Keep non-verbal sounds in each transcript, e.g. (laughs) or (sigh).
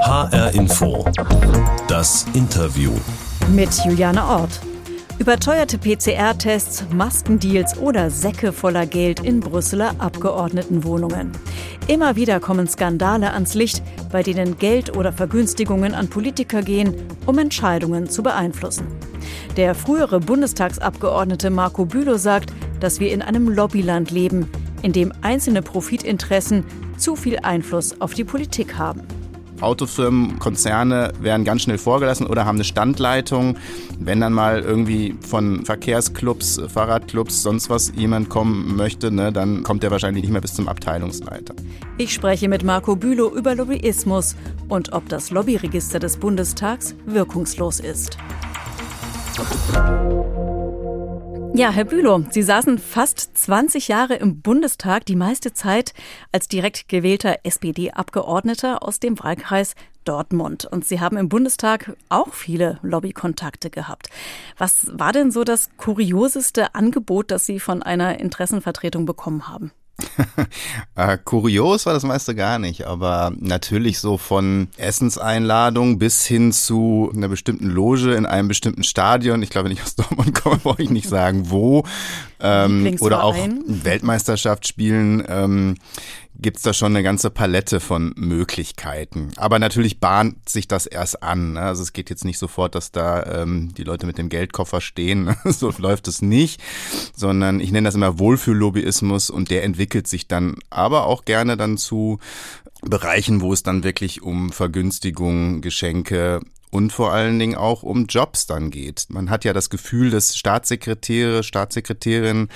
HR Info. Das Interview. Mit Juliane Ort. Überteuerte PCR-Tests, Maskendeals oder Säcke voller Geld in Brüsseler Abgeordnetenwohnungen. Immer wieder kommen Skandale ans Licht, bei denen Geld oder Vergünstigungen an Politiker gehen, um Entscheidungen zu beeinflussen. Der frühere Bundestagsabgeordnete Marco Bülow sagt, dass wir in einem Lobbyland leben, in dem einzelne Profitinteressen zu viel Einfluss auf die Politik haben. Autofirmen, Konzerne werden ganz schnell vorgelassen oder haben eine Standleitung. Wenn dann mal irgendwie von Verkehrsclubs, Fahrradclubs, sonst was jemand kommen möchte, ne, dann kommt er wahrscheinlich nicht mehr bis zum Abteilungsleiter. Ich spreche mit Marco Bülow über Lobbyismus und ob das Lobbyregister des Bundestags wirkungslos ist. Ja, Herr Bülow, Sie saßen fast 20 Jahre im Bundestag, die meiste Zeit als direkt gewählter SPD-Abgeordneter aus dem Wahlkreis Dortmund. Und Sie haben im Bundestag auch viele Lobbykontakte gehabt. Was war denn so das kurioseste Angebot, das Sie von einer Interessenvertretung bekommen haben? Äh, kurios war das meiste gar nicht, aber natürlich so von Essenseinladung bis hin zu einer bestimmten Loge in einem bestimmten Stadion. Ich glaube, wenn ich (laughs) aus Dortmund komme, brauche ich nicht sagen, wo. Ähm, oder auch Weltmeisterschaft spielen. Ähm, gibt's da schon eine ganze Palette von Möglichkeiten. Aber natürlich bahnt sich das erst an. Ne? Also es geht jetzt nicht sofort, dass da ähm, die Leute mit dem Geldkoffer stehen. (laughs) so läuft es nicht, sondern ich nenne das immer Wohlfühllobbyismus und der entwickelt sich dann aber auch gerne dann zu Bereichen, wo es dann wirklich um Vergünstigungen, Geschenke und vor allen Dingen auch um Jobs dann geht. Man hat ja das Gefühl, dass Staatssekretäre, Staatssekretärinnen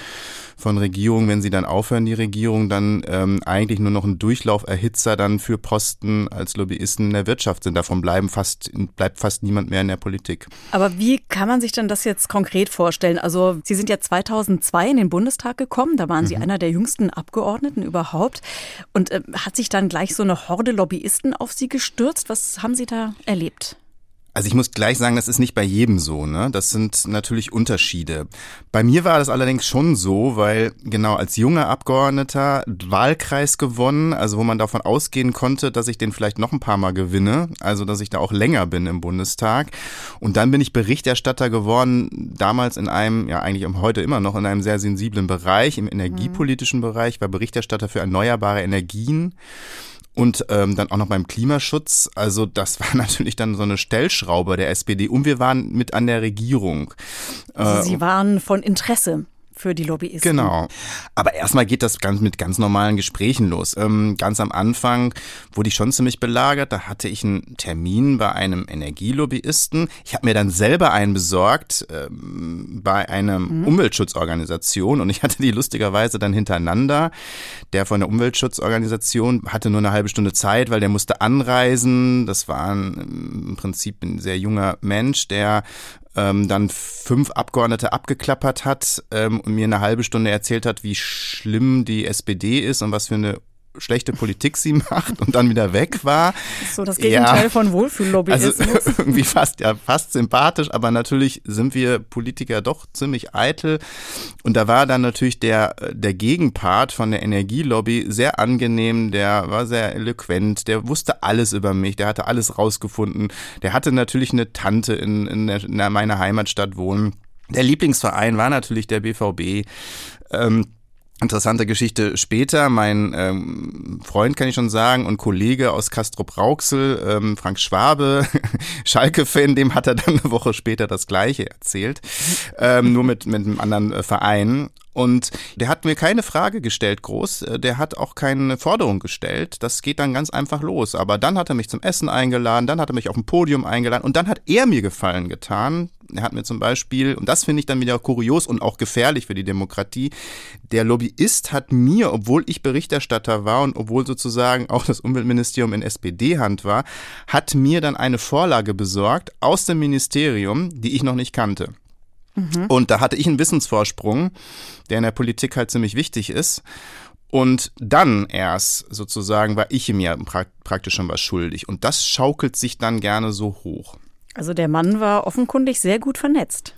von Regierungen, wenn sie dann aufhören, die Regierung, dann ähm, eigentlich nur noch ein Durchlauferhitzer dann für Posten als Lobbyisten in der Wirtschaft sind. Davon bleiben fast, bleibt fast niemand mehr in der Politik. Aber wie kann man sich denn das jetzt konkret vorstellen? Also Sie sind ja 2002 in den Bundestag gekommen, da waren Sie mhm. einer der jüngsten Abgeordneten überhaupt. Und äh, hat sich dann gleich so eine Horde Lobbyisten auf Sie gestürzt? Was haben Sie da erlebt? Also ich muss gleich sagen, das ist nicht bei jedem so, ne? Das sind natürlich Unterschiede. Bei mir war das allerdings schon so, weil genau als junger Abgeordneter Wahlkreis gewonnen, also wo man davon ausgehen konnte, dass ich den vielleicht noch ein paar Mal gewinne, also dass ich da auch länger bin im Bundestag. Und dann bin ich Berichterstatter geworden, damals in einem, ja eigentlich heute immer noch in einem sehr sensiblen Bereich, im energiepolitischen mhm. Bereich, war Berichterstatter für erneuerbare Energien und ähm, dann auch noch beim Klimaschutz. Also das (laughs) war natürlich dann so eine Stellschraube der SPD und wir waren mit an der Regierung. Also Sie waren von Interesse für die Lobbyisten. Genau. Aber erstmal geht das ganz mit ganz normalen Gesprächen los. Ähm, ganz am Anfang wurde ich schon ziemlich belagert. Da hatte ich einen Termin bei einem Energielobbyisten. Ich habe mir dann selber einen besorgt ähm, bei einer mhm. Umweltschutzorganisation und ich hatte die lustigerweise dann hintereinander. Der von der Umweltschutzorganisation hatte nur eine halbe Stunde Zeit, weil der musste anreisen. Das war ein, im Prinzip ein sehr junger Mensch, der ähm, dann fünf Abgeordnete abgeklappert hat ähm, und mir eine halbe Stunde erzählt hat, wie schlimm die SPD ist und was für eine schlechte Politik sie (laughs) macht und dann wieder weg war. So das Gegenteil ja, von Wohlfühllobbyismus. Also (laughs) irgendwie fast, ja, fast sympathisch, aber natürlich sind wir Politiker doch ziemlich eitel. Und da war dann natürlich der, der Gegenpart von der Energielobby sehr angenehm, der war sehr eloquent, der wusste alles über mich, der hatte alles rausgefunden. Der hatte natürlich eine Tante in, in, der, in meiner Heimatstadt wohnen. Der Lieblingsverein war natürlich der BVB. Ähm, Interessante Geschichte später. Mein ähm, Freund, kann ich schon sagen, und Kollege aus Castrop Rauxel, ähm, Frank Schwabe, (laughs) Schalke-Fan, dem hat er dann eine Woche später das Gleiche erzählt. Ähm, nur mit, mit einem anderen äh, Verein. Und der hat mir keine Frage gestellt, groß. Äh, der hat auch keine Forderung gestellt. Das geht dann ganz einfach los. Aber dann hat er mich zum Essen eingeladen, dann hat er mich auf ein Podium eingeladen und dann hat er mir Gefallen getan. Er hat mir zum Beispiel, und das finde ich dann wieder kurios und auch gefährlich für die Demokratie, der Lobbyist hat mir, obwohl ich Berichterstatter war und obwohl sozusagen auch das Umweltministerium in SPD-Hand war, hat mir dann eine Vorlage besorgt aus dem Ministerium, die ich noch nicht kannte. Mhm. Und da hatte ich einen Wissensvorsprung, der in der Politik halt ziemlich wichtig ist. Und dann erst sozusagen war ich mir praktisch schon was schuldig. Und das schaukelt sich dann gerne so hoch. Also der Mann war offenkundig sehr gut vernetzt.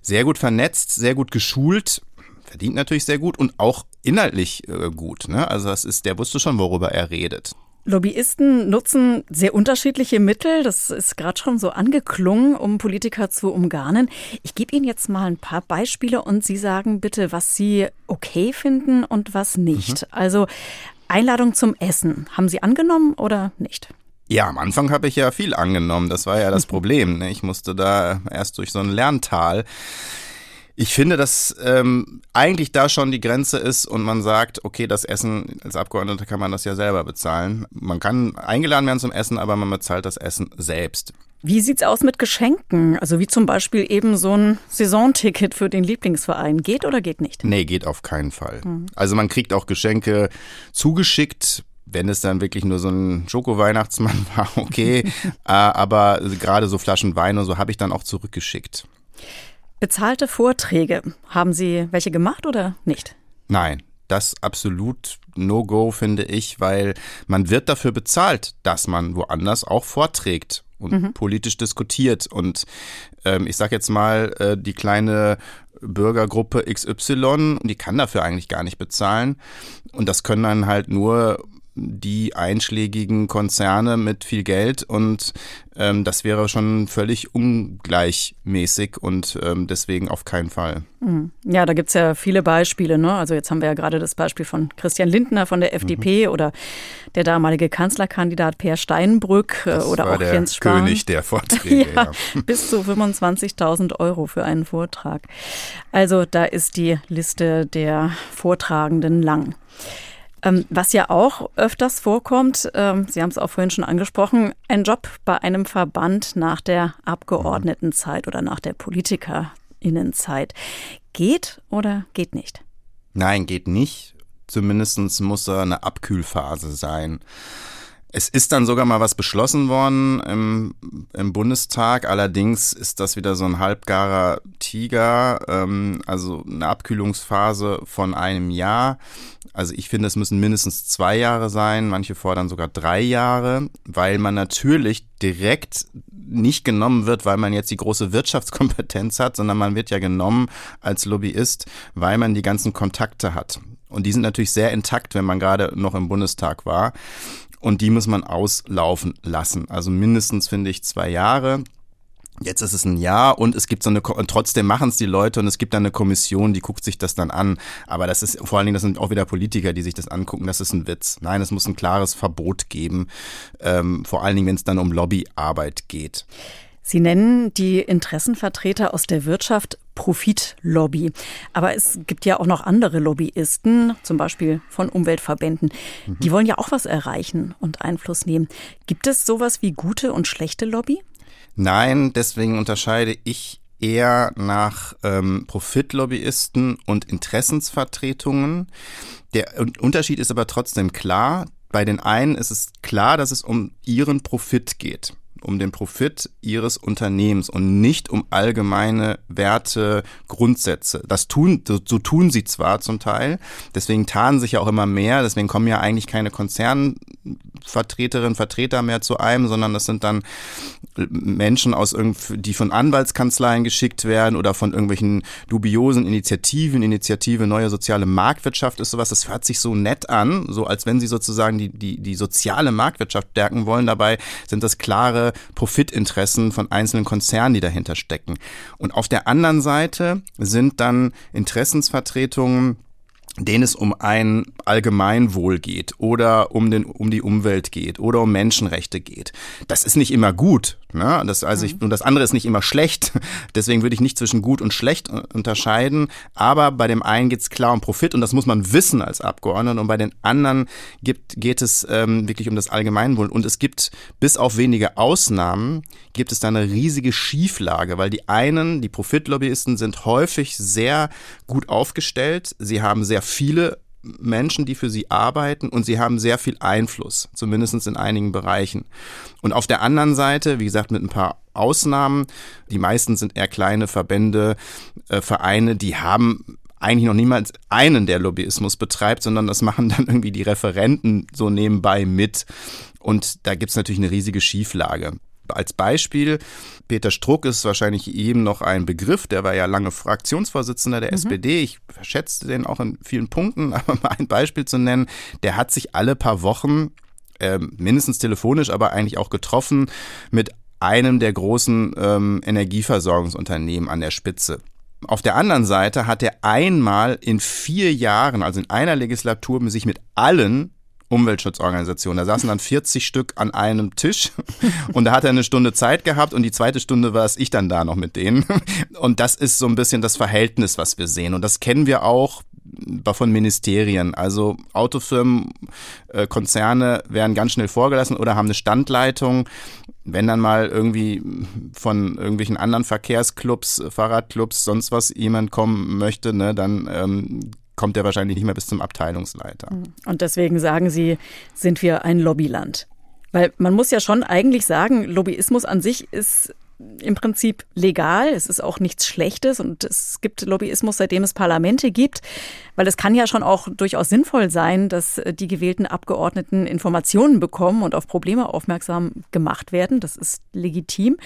Sehr gut vernetzt, sehr gut geschult, verdient natürlich sehr gut und auch inhaltlich äh, gut. Ne? Also das ist, der wusste schon, worüber er redet. Lobbyisten nutzen sehr unterschiedliche Mittel, das ist gerade schon so angeklungen, um Politiker zu umgarnen. Ich gebe Ihnen jetzt mal ein paar Beispiele und Sie sagen bitte, was Sie okay finden und was nicht. Mhm. Also Einladung zum Essen, haben Sie angenommen oder nicht? Ja, am Anfang habe ich ja viel angenommen, das war ja das (laughs) Problem. Ne? Ich musste da erst durch so ein Lerntal. Ich finde, dass ähm, eigentlich da schon die Grenze ist und man sagt, okay, das Essen als Abgeordneter kann man das ja selber bezahlen. Man kann eingeladen werden zum Essen, aber man bezahlt das Essen selbst. Wie sieht's aus mit Geschenken? Also wie zum Beispiel eben so ein Saisonticket für den Lieblingsverein. Geht oder geht nicht? Nee, geht auf keinen Fall. Mhm. Also man kriegt auch Geschenke zugeschickt. Wenn es dann wirklich nur so ein Schoko-Weihnachtsmann (laughs) war, okay. Äh, aber gerade so Flaschen Wein und so habe ich dann auch zurückgeschickt. Bezahlte Vorträge, haben Sie welche gemacht oder nicht? Nein, das absolut No-Go, finde ich, weil man wird dafür bezahlt, dass man woanders auch vorträgt und mhm. politisch diskutiert. Und ähm, ich sage jetzt mal, äh, die kleine Bürgergruppe XY, die kann dafür eigentlich gar nicht bezahlen. Und das können dann halt nur die einschlägigen Konzerne mit viel Geld und ähm, das wäre schon völlig ungleichmäßig und ähm, deswegen auf keinen Fall. Hm. Ja, da gibt's ja viele Beispiele. Ne? Also jetzt haben wir ja gerade das Beispiel von Christian Lindner von der FDP mhm. oder der damalige Kanzlerkandidat Peer Steinbrück äh, das oder auch Jens Spahn. König der Vorträge. (laughs) ja, ja. Bis zu 25.000 Euro für einen Vortrag. Also da ist die Liste der Vortragenden lang. Ähm, was ja auch öfters vorkommt, ähm, Sie haben es auch vorhin schon angesprochen, ein Job bei einem Verband nach der Abgeordnetenzeit oder nach der Politikerinnenzeit. Geht oder geht nicht? Nein, geht nicht. Zumindest muss da eine Abkühlphase sein. Es ist dann sogar mal was beschlossen worden im, im Bundestag. Allerdings ist das wieder so ein halbgarer Tiger, ähm, also eine Abkühlungsphase von einem Jahr. Also ich finde, es müssen mindestens zwei Jahre sein. Manche fordern sogar drei Jahre, weil man natürlich direkt nicht genommen wird, weil man jetzt die große Wirtschaftskompetenz hat, sondern man wird ja genommen als Lobbyist, weil man die ganzen Kontakte hat. Und die sind natürlich sehr intakt, wenn man gerade noch im Bundestag war und die muss man auslaufen lassen. Also mindestens finde ich zwei Jahre. Jetzt ist es ein Jahr und es gibt so eine, und trotzdem machen es die Leute und es gibt dann eine Kommission, die guckt sich das dann an. Aber das ist vor allen Dingen, das sind auch wieder Politiker, die sich das angucken. Das ist ein Witz. Nein, es muss ein klares Verbot geben. Ähm, vor allen Dingen, wenn es dann um Lobbyarbeit geht. Sie nennen die Interessenvertreter aus der Wirtschaft Profitlobby. Aber es gibt ja auch noch andere Lobbyisten, zum Beispiel von Umweltverbänden. Mhm. Die wollen ja auch was erreichen und Einfluss nehmen. Gibt es sowas wie gute und schlechte Lobby? Nein, deswegen unterscheide ich eher nach ähm, Profitlobbyisten und Interessensvertretungen. Der Unterschied ist aber trotzdem klar. Bei den einen ist es klar, dass es um ihren Profit geht um den Profit ihres Unternehmens und nicht um allgemeine Werte, Grundsätze. Das tun, so, tun sie zwar zum Teil, deswegen tarnen sich ja auch immer mehr, deswegen kommen ja eigentlich keine Konzernvertreterinnen, Vertreter mehr zu einem, sondern das sind dann Menschen aus die von Anwaltskanzleien geschickt werden oder von irgendwelchen dubiosen Initiativen, Initiative Neue Soziale Marktwirtschaft ist sowas, das hört sich so nett an, so als wenn sie sozusagen die, die, die soziale Marktwirtschaft stärken wollen. Dabei sind das klare Profitinteressen von einzelnen Konzernen, die dahinter stecken. Und auf der anderen Seite sind dann Interessensvertretungen denen es um ein Allgemeinwohl geht oder um, den, um die Umwelt geht oder um Menschenrechte geht. Das ist nicht immer gut. Ne? Das, also ich, mhm. und das andere ist nicht immer schlecht. (laughs) Deswegen würde ich nicht zwischen gut und schlecht unterscheiden. Aber bei dem einen geht es klar um Profit und das muss man wissen als Abgeordneter. Und bei den anderen gibt, geht es ähm, wirklich um das Allgemeinwohl. Und es gibt bis auf wenige Ausnahmen gibt es da eine riesige Schieflage, weil die einen, die Profitlobbyisten, sind häufig sehr gut aufgestellt. Sie haben sehr viele Menschen, die für sie arbeiten und sie haben sehr viel Einfluss, zumindest in einigen Bereichen. Und auf der anderen Seite, wie gesagt, mit ein paar Ausnahmen, die meisten sind eher kleine Verbände, äh, Vereine, die haben eigentlich noch niemals einen, der Lobbyismus betreibt, sondern das machen dann irgendwie die Referenten so nebenbei mit. Und da gibt's natürlich eine riesige Schieflage. Als Beispiel, Peter Struck ist wahrscheinlich eben noch ein Begriff, der war ja lange Fraktionsvorsitzender der mhm. SPD. Ich schätze den auch in vielen Punkten, (laughs) aber mal ein Beispiel zu nennen, der hat sich alle paar Wochen äh, mindestens telefonisch, aber eigentlich auch getroffen mit einem der großen ähm, Energieversorgungsunternehmen an der Spitze. Auf der anderen Seite hat er einmal in vier Jahren, also in einer Legislatur, sich mit allen Umweltschutzorganisationen. Da saßen dann 40 Stück an einem Tisch und da hat er eine Stunde Zeit gehabt und die zweite Stunde war es ich dann da noch mit denen. Und das ist so ein bisschen das Verhältnis, was wir sehen. Und das kennen wir auch von Ministerien. Also Autofirmen, äh, Konzerne werden ganz schnell vorgelassen oder haben eine Standleitung. Wenn dann mal irgendwie von irgendwelchen anderen Verkehrsclubs, Fahrradclubs, sonst was jemand kommen möchte, ne, dann ähm, kommt er wahrscheinlich nicht mehr bis zum Abteilungsleiter. Und deswegen sagen Sie, sind wir ein Lobbyland. Weil man muss ja schon eigentlich sagen, Lobbyismus an sich ist im Prinzip legal. Es ist auch nichts Schlechtes und es gibt Lobbyismus, seitdem es Parlamente gibt, weil es kann ja schon auch durchaus sinnvoll sein, dass die gewählten Abgeordneten Informationen bekommen und auf Probleme aufmerksam gemacht werden. Das ist legitim.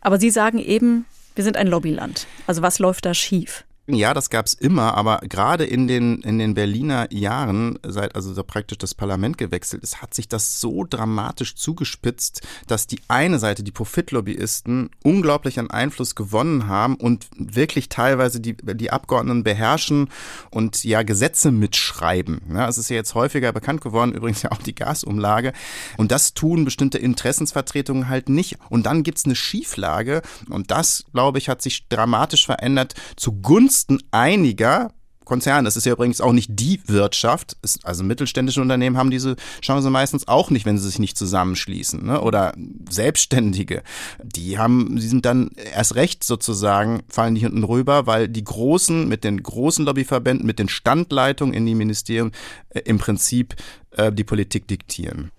Aber Sie sagen eben, wir sind ein Lobbyland. Also was läuft da schief? Ja, das gab's immer, aber gerade in den, in den Berliner Jahren, seit also so praktisch das Parlament gewechselt ist, hat sich das so dramatisch zugespitzt, dass die eine Seite, die Profitlobbyisten, unglaublich an Einfluss gewonnen haben und wirklich teilweise die, die Abgeordneten beherrschen und ja Gesetze mitschreiben. Ja, es ist ja jetzt häufiger bekannt geworden, übrigens ja auch die Gasumlage. Und das tun bestimmte Interessensvertretungen halt nicht. Und dann gibt's eine Schieflage und das, glaube ich, hat sich dramatisch verändert zugunsten zugunsten einiger Konzerne. Das ist ja übrigens auch nicht die Wirtschaft. Also mittelständische Unternehmen haben diese Chance meistens auch nicht, wenn sie sich nicht zusammenschließen. Ne? Oder Selbstständige. Die haben, sie sind dann erst recht sozusagen, fallen die hinten rüber, weil die Großen mit den großen Lobbyverbänden, mit den Standleitungen in die Ministerien äh, im Prinzip äh, die Politik diktieren.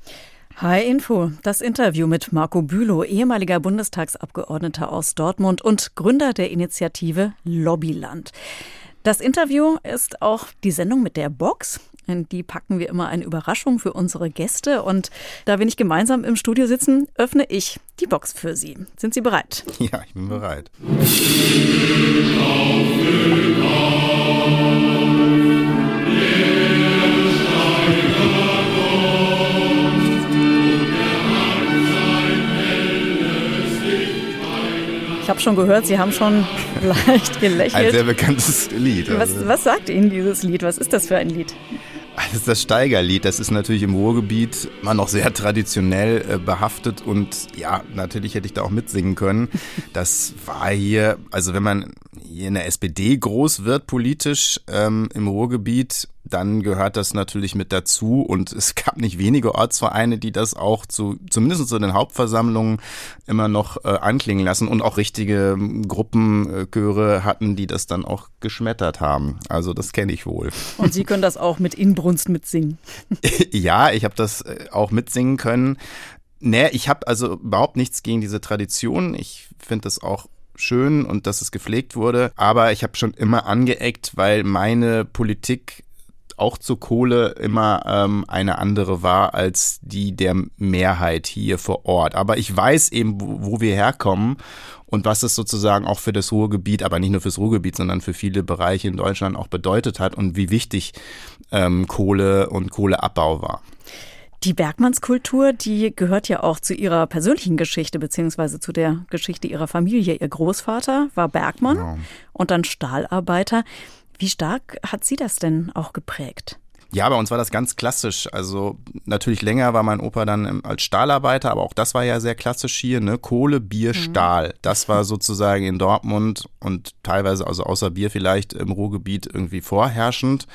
Hi Info, das Interview mit Marco Bülow, ehemaliger Bundestagsabgeordneter aus Dortmund und Gründer der Initiative Lobbyland. Das Interview ist auch die Sendung mit der Box. In die packen wir immer eine Überraschung für unsere Gäste. Und da wir nicht gemeinsam im Studio sitzen, öffne ich die Box für Sie. Sind Sie bereit? Ja, ich bin bereit. Ich habe schon gehört, Sie haben schon (laughs) leicht gelächelt. Ein sehr bekanntes Lied. Also. Was, was sagt Ihnen dieses Lied? Was ist das für ein Lied? Das ist das Steigerlied. Das ist natürlich im Ruhrgebiet immer noch sehr traditionell äh, behaftet und ja, natürlich hätte ich da auch mitsingen können. Das war hier, also wenn man hier in der SPD groß wird politisch ähm, im Ruhrgebiet, dann gehört das natürlich mit dazu. Und (laughs) es gab nicht wenige Ortsvereine, die das auch zu, zumindest zu den Hauptversammlungen immer noch äh, anklingen lassen und auch richtige Gruppenchöre hatten, die das dann auch geschmettert haben. Also das kenne ich wohl. Und Sie können das auch mit Inbrunst mitsingen? (laughs) ja, ich habe das äh, auch mitsingen können. Nee, ich habe also überhaupt nichts gegen diese Tradition. Ich finde das auch schön und dass es gepflegt wurde. Aber ich habe schon immer angeeckt, weil meine Politik auch zur Kohle immer ähm, eine andere war als die der Mehrheit hier vor Ort. Aber ich weiß eben, wo, wo wir herkommen und was es sozusagen auch für das Ruhrgebiet, aber nicht nur fürs Ruhrgebiet, sondern für viele Bereiche in Deutschland auch bedeutet hat und wie wichtig ähm, Kohle und Kohleabbau war. Die Bergmannskultur, die gehört ja auch zu ihrer persönlichen Geschichte, beziehungsweise zu der Geschichte ihrer Familie. Ihr Großvater war Bergmann ja. und dann Stahlarbeiter. Wie stark hat Sie das denn auch geprägt? Ja, bei uns war das ganz klassisch. Also natürlich länger war mein Opa dann als Stahlarbeiter, aber auch das war ja sehr klassisch hier, ne? Kohle, Bier, mhm. Stahl. Das war sozusagen in Dortmund und teilweise, also außer Bier vielleicht im Ruhrgebiet irgendwie vorherrschend.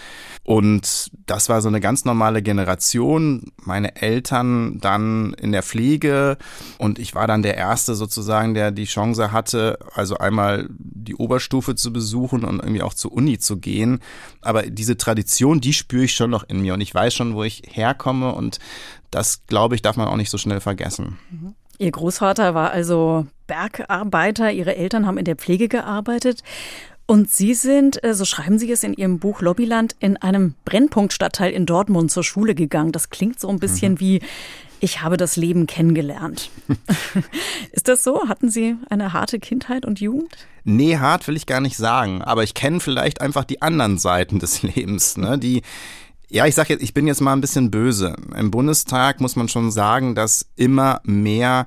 Und das war so eine ganz normale Generation. Meine Eltern dann in der Pflege und ich war dann der Erste sozusagen, der die Chance hatte, also einmal die Oberstufe zu besuchen und irgendwie auch zur Uni zu gehen. Aber diese Tradition, die spüre ich schon noch in mir und ich weiß schon, wo ich herkomme und das, glaube ich, darf man auch nicht so schnell vergessen. Mhm. Ihr Großvater war also Bergarbeiter, Ihre Eltern haben in der Pflege gearbeitet. Und Sie sind, äh, so schreiben Sie es in Ihrem Buch Lobbyland, in einem Brennpunktstadtteil in Dortmund zur Schule gegangen. Das klingt so ein bisschen mhm. wie, ich habe das Leben kennengelernt. (laughs) Ist das so? Hatten Sie eine harte Kindheit und Jugend? Nee, hart will ich gar nicht sagen. Aber ich kenne vielleicht einfach die anderen Seiten des Lebens, ne? die Ja, ich sage jetzt, ich bin jetzt mal ein bisschen böse. Im Bundestag muss man schon sagen, dass immer mehr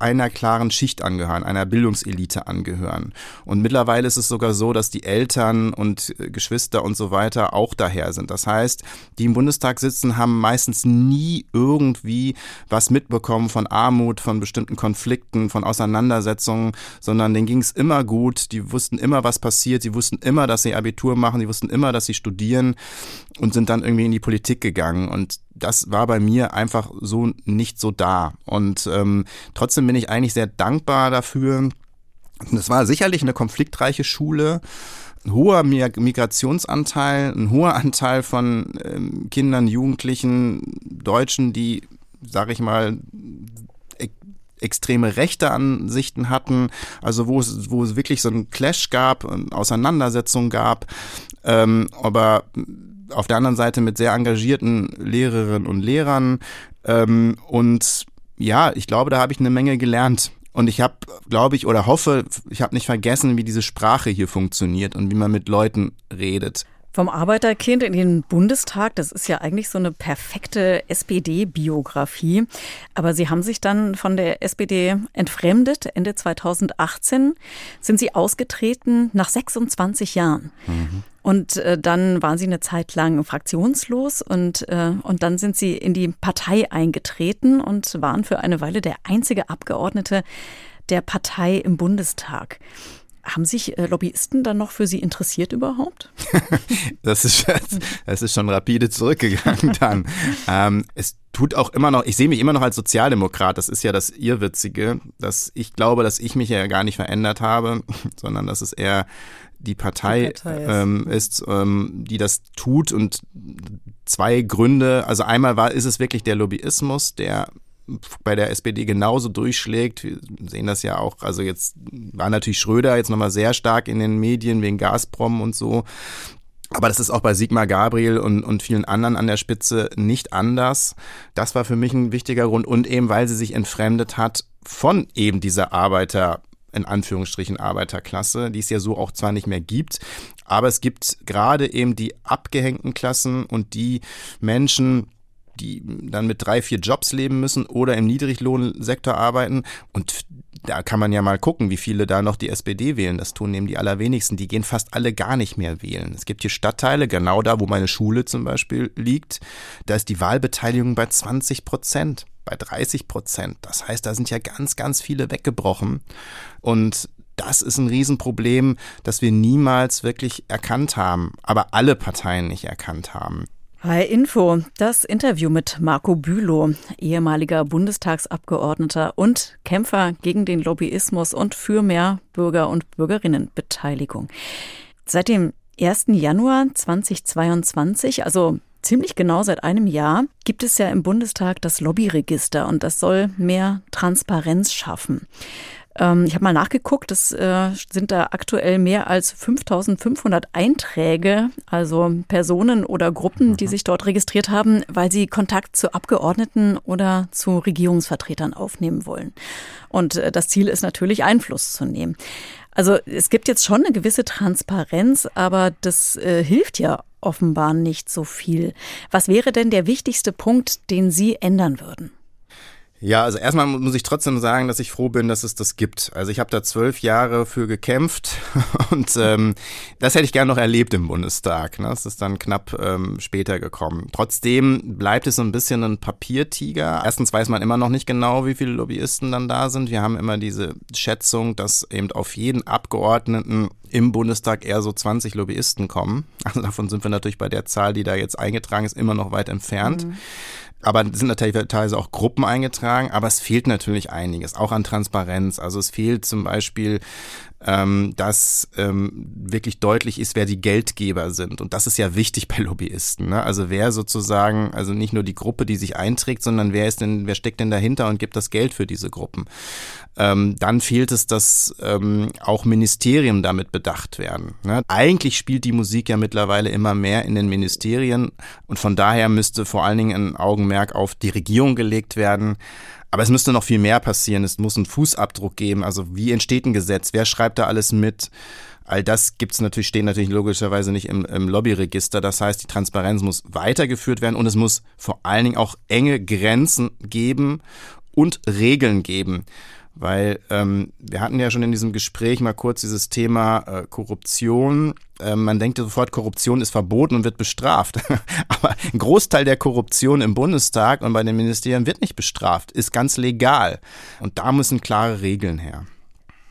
einer klaren Schicht angehören, einer Bildungselite angehören. Und mittlerweile ist es sogar so, dass die Eltern und äh, Geschwister und so weiter auch daher sind. Das heißt, die im Bundestag sitzen, haben meistens nie irgendwie was mitbekommen von Armut, von bestimmten Konflikten, von Auseinandersetzungen, sondern denen ging es immer gut. Die wussten immer, was passiert. Sie wussten immer, dass sie Abitur machen. Die wussten immer, dass sie studieren und sind dann irgendwie in die Politik gegangen. Und das war bei mir einfach so nicht so da. Und ähm, trotzdem bin ich eigentlich sehr dankbar dafür. Das war sicherlich eine konfliktreiche Schule ein hoher Migrationsanteil, ein hoher Anteil von ähm, Kindern, Jugendlichen, Deutschen, die, sag ich mal, extreme rechte Ansichten hatten, also wo es, wo es wirklich so einen Clash gab, Auseinandersetzungen gab, ähm, aber auf der anderen Seite mit sehr engagierten Lehrerinnen und Lehrern. Ähm, und ja, ich glaube, da habe ich eine Menge gelernt. Und ich habe, glaube ich, oder hoffe, ich habe nicht vergessen, wie diese Sprache hier funktioniert und wie man mit Leuten redet. Vom Arbeiterkind in den Bundestag, das ist ja eigentlich so eine perfekte SPD-Biografie. Aber Sie haben sich dann von der SPD entfremdet. Ende 2018 sind Sie ausgetreten nach 26 Jahren. Mhm. Und äh, dann waren Sie eine Zeit lang fraktionslos und, äh, und dann sind Sie in die Partei eingetreten und waren für eine Weile der einzige Abgeordnete der Partei im Bundestag. Haben sich äh, Lobbyisten dann noch für Sie interessiert überhaupt? (laughs) das, ist, das ist schon rapide zurückgegangen (laughs) dann. ähm, es tut auch immer noch, ich sehe mich immer noch als Sozialdemokrat, das ist ja das Irrwitzige, dass ich glaube, dass ich mich ja gar nicht verändert habe, (laughs) sondern dass es eher die Partei, die Partei ist, ähm, ist ähm, die das tut und zwei Gründe, also einmal war, ist es wirklich der Lobbyismus, der bei der SPD genauso durchschlägt. Wir sehen das ja auch, also jetzt war natürlich Schröder jetzt nochmal sehr stark in den Medien wegen Gazprom und so. Aber das ist auch bei Sigmar Gabriel und, und vielen anderen an der Spitze nicht anders. Das war für mich ein wichtiger Grund und eben, weil sie sich entfremdet hat von eben dieser Arbeiter, in Anführungsstrichen Arbeiterklasse, die es ja so auch zwar nicht mehr gibt, aber es gibt gerade eben die abgehängten Klassen und die Menschen, die dann mit drei, vier Jobs leben müssen oder im Niedriglohnsektor arbeiten. Und da kann man ja mal gucken, wie viele da noch die SPD wählen. Das tun eben die allerwenigsten. Die gehen fast alle gar nicht mehr wählen. Es gibt hier Stadtteile, genau da, wo meine Schule zum Beispiel liegt. Da ist die Wahlbeteiligung bei 20 Prozent, bei 30 Prozent. Das heißt, da sind ja ganz, ganz viele weggebrochen. Und das ist ein Riesenproblem, das wir niemals wirklich erkannt haben, aber alle Parteien nicht erkannt haben. Hi Info, das Interview mit Marco Bülow, ehemaliger Bundestagsabgeordneter und Kämpfer gegen den Lobbyismus und für mehr Bürger- und Bürgerinnenbeteiligung. Seit dem 1. Januar 2022, also ziemlich genau seit einem Jahr, gibt es ja im Bundestag das Lobbyregister und das soll mehr Transparenz schaffen. Ähm, ich habe mal nachgeguckt, es äh, sind da aktuell mehr als 5500 Einträge, also Personen oder Gruppen, die mhm. sich dort registriert haben, weil sie Kontakt zu Abgeordneten oder zu Regierungsvertretern aufnehmen wollen. Und äh, das Ziel ist natürlich, Einfluss zu nehmen. Also es gibt jetzt schon eine gewisse Transparenz, aber das äh, hilft ja offenbar nicht so viel. Was wäre denn der wichtigste Punkt, den Sie ändern würden? Ja, also erstmal muss ich trotzdem sagen, dass ich froh bin, dass es das gibt. Also ich habe da zwölf Jahre für gekämpft (laughs) und ähm, das hätte ich gerne noch erlebt im Bundestag. Ne? Das ist dann knapp ähm, später gekommen. Trotzdem bleibt es so ein bisschen ein Papiertiger. Erstens weiß man immer noch nicht genau, wie viele Lobbyisten dann da sind. Wir haben immer diese Schätzung, dass eben auf jeden Abgeordneten im Bundestag eher so 20 Lobbyisten kommen. Also davon sind wir natürlich bei der Zahl, die da jetzt eingetragen ist, immer noch weit entfernt. Mhm. Aber sind natürlich teilweise auch Gruppen eingetragen, aber es fehlt natürlich einiges, auch an Transparenz. Also es fehlt zum Beispiel ähm, dass ähm, wirklich deutlich ist, wer die Geldgeber sind. Und das ist ja wichtig bei Lobbyisten. Ne? Also wer sozusagen, also nicht nur die Gruppe, die sich einträgt, sondern wer ist denn, wer steckt denn dahinter und gibt das Geld für diese Gruppen? Ähm, dann fehlt es, dass ähm, auch Ministerien damit bedacht werden. Ne? Eigentlich spielt die Musik ja mittlerweile immer mehr in den Ministerien und von daher müsste vor allen Dingen ein Augenmerk auf die Regierung gelegt werden. Aber es müsste noch viel mehr passieren. Es muss einen Fußabdruck geben. Also wie entsteht ein Gesetz? Wer schreibt da alles mit? All das gibt's natürlich, stehen natürlich logischerweise nicht im, im Lobbyregister. Das heißt, die Transparenz muss weitergeführt werden und es muss vor allen Dingen auch enge Grenzen geben und Regeln geben. Weil ähm, wir hatten ja schon in diesem Gespräch mal kurz dieses Thema äh, Korruption. Ähm, man denkt sofort, Korruption ist verboten und wird bestraft. (laughs) Aber ein Großteil der Korruption im Bundestag und bei den Ministerien wird nicht bestraft, ist ganz legal. Und da müssen klare Regeln her.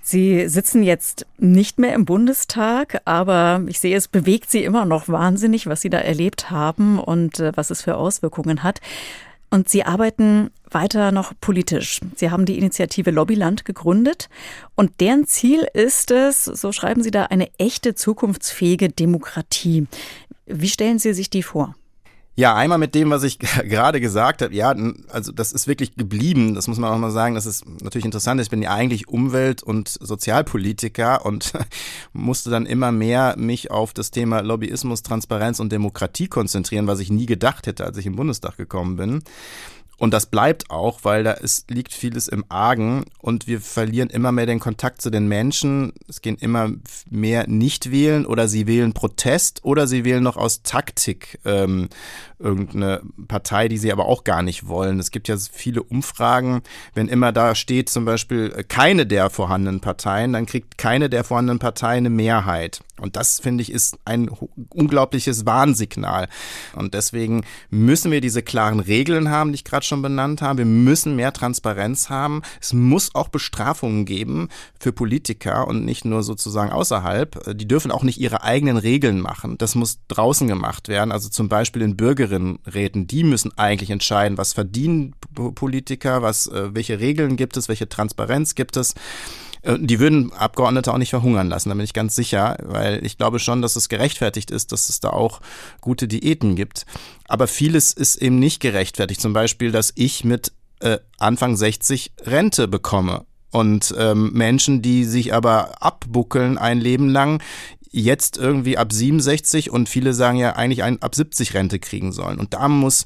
Sie sitzen jetzt nicht mehr im Bundestag, aber ich sehe, es bewegt Sie immer noch wahnsinnig, was Sie da erlebt haben und äh, was es für Auswirkungen hat. Und Sie arbeiten weiter noch politisch. Sie haben die Initiative Lobbyland gegründet und deren Ziel ist es, so schreiben Sie da, eine echte zukunftsfähige Demokratie. Wie stellen Sie sich die vor? Ja, einmal mit dem, was ich (laughs) gerade gesagt habe. Ja, also das ist wirklich geblieben. Das muss man auch mal sagen. Das ist natürlich interessant. Ich bin ja eigentlich Umwelt- und Sozialpolitiker und (laughs) musste dann immer mehr mich auf das Thema Lobbyismus, Transparenz und Demokratie konzentrieren, was ich nie gedacht hätte, als ich im Bundestag gekommen bin. Und das bleibt auch, weil da ist, liegt vieles im Argen und wir verlieren immer mehr den Kontakt zu den Menschen. Es gehen immer mehr nicht wählen oder sie wählen Protest oder sie wählen noch aus Taktik ähm, irgendeine Partei, die sie aber auch gar nicht wollen. Es gibt ja viele Umfragen, wenn immer da steht zum Beispiel äh, keine der vorhandenen Parteien, dann kriegt keine der vorhandenen Parteien eine Mehrheit. Und das, finde ich, ist ein unglaubliches Warnsignal. Und deswegen müssen wir diese klaren Regeln haben, die ich gerade schon benannt habe. Wir müssen mehr Transparenz haben. Es muss auch Bestrafungen geben für Politiker und nicht nur sozusagen außerhalb. Die dürfen auch nicht ihre eigenen Regeln machen. Das muss draußen gemacht werden. Also zum Beispiel in Bürgerinnenräten. Die müssen eigentlich entscheiden, was verdienen Politiker, was, äh, welche Regeln gibt es, welche Transparenz gibt es. Äh, die würden Abgeordnete auch nicht verhungern lassen, da bin ich ganz sicher, weil ich glaube schon, dass es gerechtfertigt ist, dass es da auch gute Diäten gibt. Aber vieles ist eben nicht gerechtfertigt. Zum Beispiel, dass ich mit äh, Anfang 60 Rente bekomme. Und ähm, Menschen, die sich aber abbuckeln ein Leben lang, jetzt irgendwie ab 67 und viele sagen ja eigentlich ein, ab 70 Rente kriegen sollen. Und da muss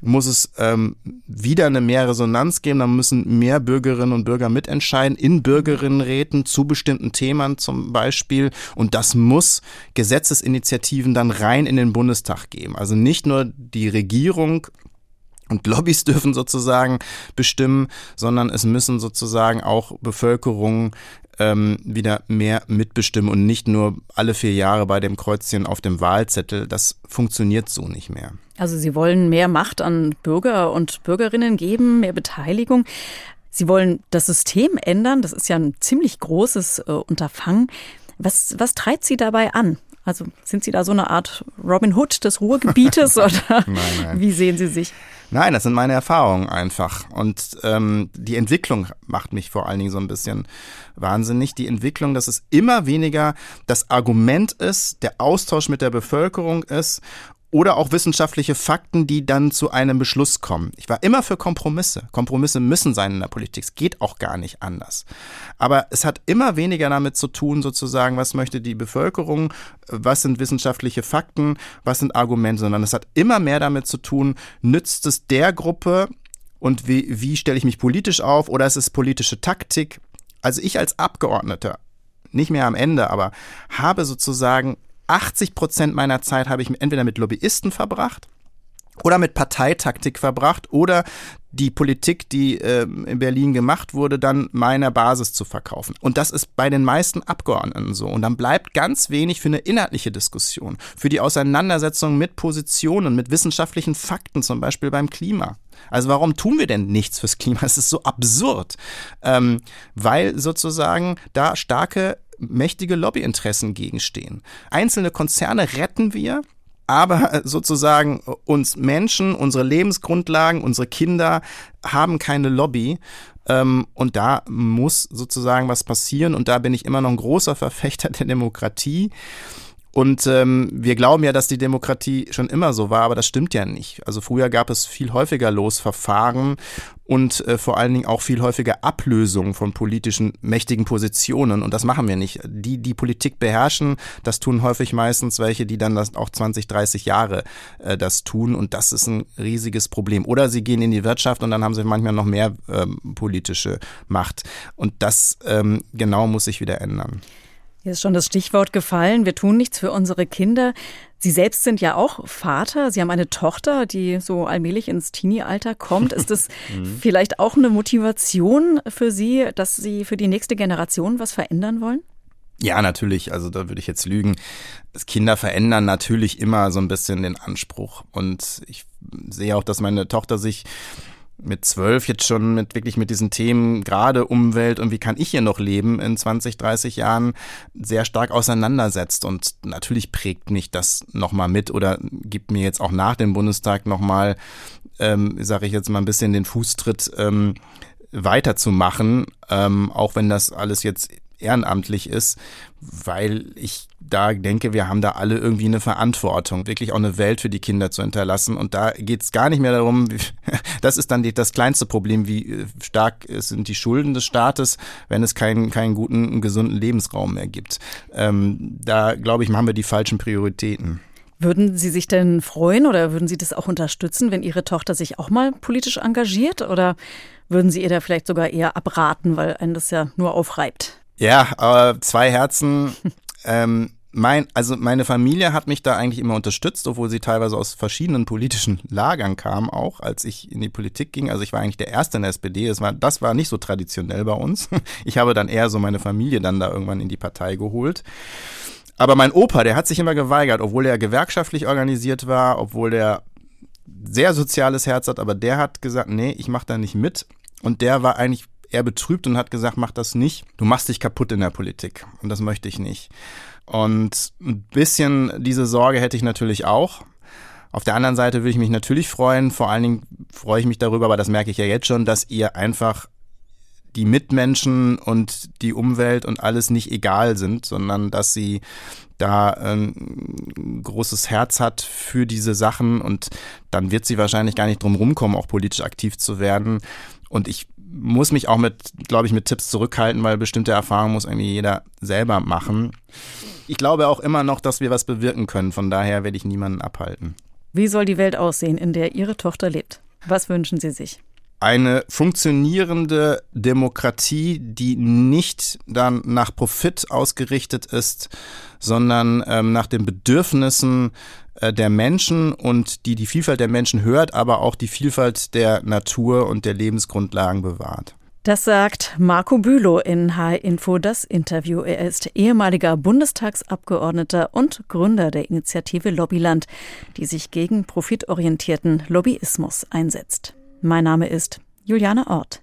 muss es ähm, wieder eine mehr Resonanz geben. Dann müssen mehr Bürgerinnen und Bürger mitentscheiden in Bürgerinnenräten zu bestimmten Themen zum Beispiel. Und das muss Gesetzesinitiativen dann rein in den Bundestag geben. Also nicht nur die Regierung und Lobbys (laughs) dürfen sozusagen bestimmen, sondern es müssen sozusagen auch Bevölkerung ähm, wieder mehr mitbestimmen und nicht nur alle vier Jahre bei dem Kreuzchen auf dem Wahlzettel. Das funktioniert so nicht mehr. Also Sie wollen mehr Macht an Bürger und Bürgerinnen geben, mehr Beteiligung. Sie wollen das System ändern. Das ist ja ein ziemlich großes äh, Unterfangen. Was, was treibt Sie dabei an? Also sind Sie da so eine Art Robin Hood des Ruhrgebietes (laughs) oder nein, nein. wie sehen Sie sich? Nein, das sind meine Erfahrungen einfach. Und ähm, die Entwicklung macht mich vor allen Dingen so ein bisschen wahnsinnig. Die Entwicklung, dass es immer weniger das Argument ist, der Austausch mit der Bevölkerung ist oder auch wissenschaftliche Fakten, die dann zu einem Beschluss kommen. Ich war immer für Kompromisse. Kompromisse müssen sein in der Politik. Es geht auch gar nicht anders. Aber es hat immer weniger damit zu tun, sozusagen, was möchte die Bevölkerung, was sind wissenschaftliche Fakten, was sind Argumente, sondern es hat immer mehr damit zu tun, nützt es der Gruppe und wie, wie stelle ich mich politisch auf oder ist es politische Taktik? Also ich als Abgeordneter, nicht mehr am Ende, aber habe sozusagen 80 Prozent meiner Zeit habe ich entweder mit Lobbyisten verbracht oder mit Parteitaktik verbracht oder die Politik, die äh, in Berlin gemacht wurde, dann meiner Basis zu verkaufen. Und das ist bei den meisten Abgeordneten so. Und dann bleibt ganz wenig für eine inhaltliche Diskussion, für die Auseinandersetzung mit Positionen, mit wissenschaftlichen Fakten, zum Beispiel beim Klima. Also warum tun wir denn nichts fürs Klima? Es ist so absurd, ähm, weil sozusagen da starke mächtige Lobbyinteressen gegenstehen. Einzelne Konzerne retten wir, aber sozusagen uns Menschen, unsere Lebensgrundlagen, unsere Kinder haben keine Lobby. Ähm, und da muss sozusagen was passieren. Und da bin ich immer noch ein großer Verfechter der Demokratie. Und ähm, wir glauben ja, dass die Demokratie schon immer so war, aber das stimmt ja nicht. Also früher gab es viel häufiger Losverfahren und äh, vor allen Dingen auch viel häufiger Ablösung von politischen mächtigen Positionen. Und das machen wir nicht. Die, die Politik beherrschen, das tun häufig meistens welche, die dann das auch 20, 30 Jahre äh, das tun. Und das ist ein riesiges Problem. Oder sie gehen in die Wirtschaft und dann haben sie manchmal noch mehr ähm, politische Macht. Und das ähm, genau muss sich wieder ändern. Hier ist schon das Stichwort gefallen. Wir tun nichts für unsere Kinder. Sie selbst sind ja auch Vater. Sie haben eine Tochter, die so allmählich ins Teenie-Alter kommt. Ist das (laughs) mhm. vielleicht auch eine Motivation für Sie, dass Sie für die nächste Generation was verändern wollen? Ja, natürlich. Also da würde ich jetzt lügen. Kinder verändern natürlich immer so ein bisschen den Anspruch. Und ich sehe auch, dass meine Tochter sich mit zwölf jetzt schon mit wirklich mit diesen Themen, gerade Umwelt und wie kann ich hier noch leben in 20, 30 Jahren, sehr stark auseinandersetzt. Und natürlich prägt mich das nochmal mit oder gibt mir jetzt auch nach dem Bundestag nochmal, ähm, sage ich jetzt mal ein bisschen den Fußtritt, ähm, weiterzumachen, ähm, auch wenn das alles jetzt ehrenamtlich ist, weil ich da denke, wir haben da alle irgendwie eine Verantwortung, wirklich auch eine Welt für die Kinder zu hinterlassen. Und da geht es gar nicht mehr darum, (laughs) das ist dann die, das kleinste Problem, wie äh, stark sind die Schulden des Staates, wenn es keinen, keinen guten, gesunden Lebensraum mehr gibt. Ähm, da, glaube ich, haben wir die falschen Prioritäten. Würden Sie sich denn freuen oder würden Sie das auch unterstützen, wenn Ihre Tochter sich auch mal politisch engagiert? Oder würden Sie ihr da vielleicht sogar eher abraten, weil einen das ja nur aufreibt? Ja, äh, zwei Herzen. (laughs) ähm, mein, also meine Familie hat mich da eigentlich immer unterstützt, obwohl sie teilweise aus verschiedenen politischen (laughs) Lagern kam, auch als ich in die Politik ging. Also ich war eigentlich der Erste in der SPD. Das war, das war nicht so traditionell bei uns. (laughs) Ich habe dann eher so meine Familie dann da irgendwann in die Partei geholt. Aber mein Opa, der hat sich immer geweigert, obwohl er gewerkschaftlich organisiert war, obwohl er sehr soziales Herz hat, aber der hat gesagt, nee, ich mache da nicht mit. Und der war eigentlich eher betrübt und hat gesagt, mach das nicht. Du machst dich kaputt in der Politik. Und das möchte ich nicht. Und ein bisschen diese Sorge hätte ich natürlich auch. Auf der anderen Seite würde ich mich natürlich freuen. Vor allen Dingen freue ich mich darüber, aber das merke ich ja jetzt schon, dass ihr einfach die Mitmenschen und die Umwelt und alles nicht egal sind, sondern dass sie da ein großes Herz hat für diese Sachen und dann wird sie wahrscheinlich gar nicht drum rumkommen, auch politisch aktiv zu werden. Und ich muss mich auch mit, glaube ich, mit Tipps zurückhalten, weil bestimmte Erfahrungen muss irgendwie jeder selber machen. Ich glaube auch immer noch, dass wir was bewirken können. Von daher werde ich niemanden abhalten. Wie soll die Welt aussehen, in der Ihre Tochter lebt? Was wünschen Sie sich? eine funktionierende Demokratie, die nicht dann nach Profit ausgerichtet ist, sondern ähm, nach den Bedürfnissen äh, der Menschen und die die Vielfalt der Menschen hört, aber auch die Vielfalt der Natur und der Lebensgrundlagen bewahrt. Das sagt Marco Bülow in H-Info das Interview. Er ist ehemaliger Bundestagsabgeordneter und Gründer der Initiative Lobbyland, die sich gegen profitorientierten Lobbyismus einsetzt. Mein Name ist Juliane Ort.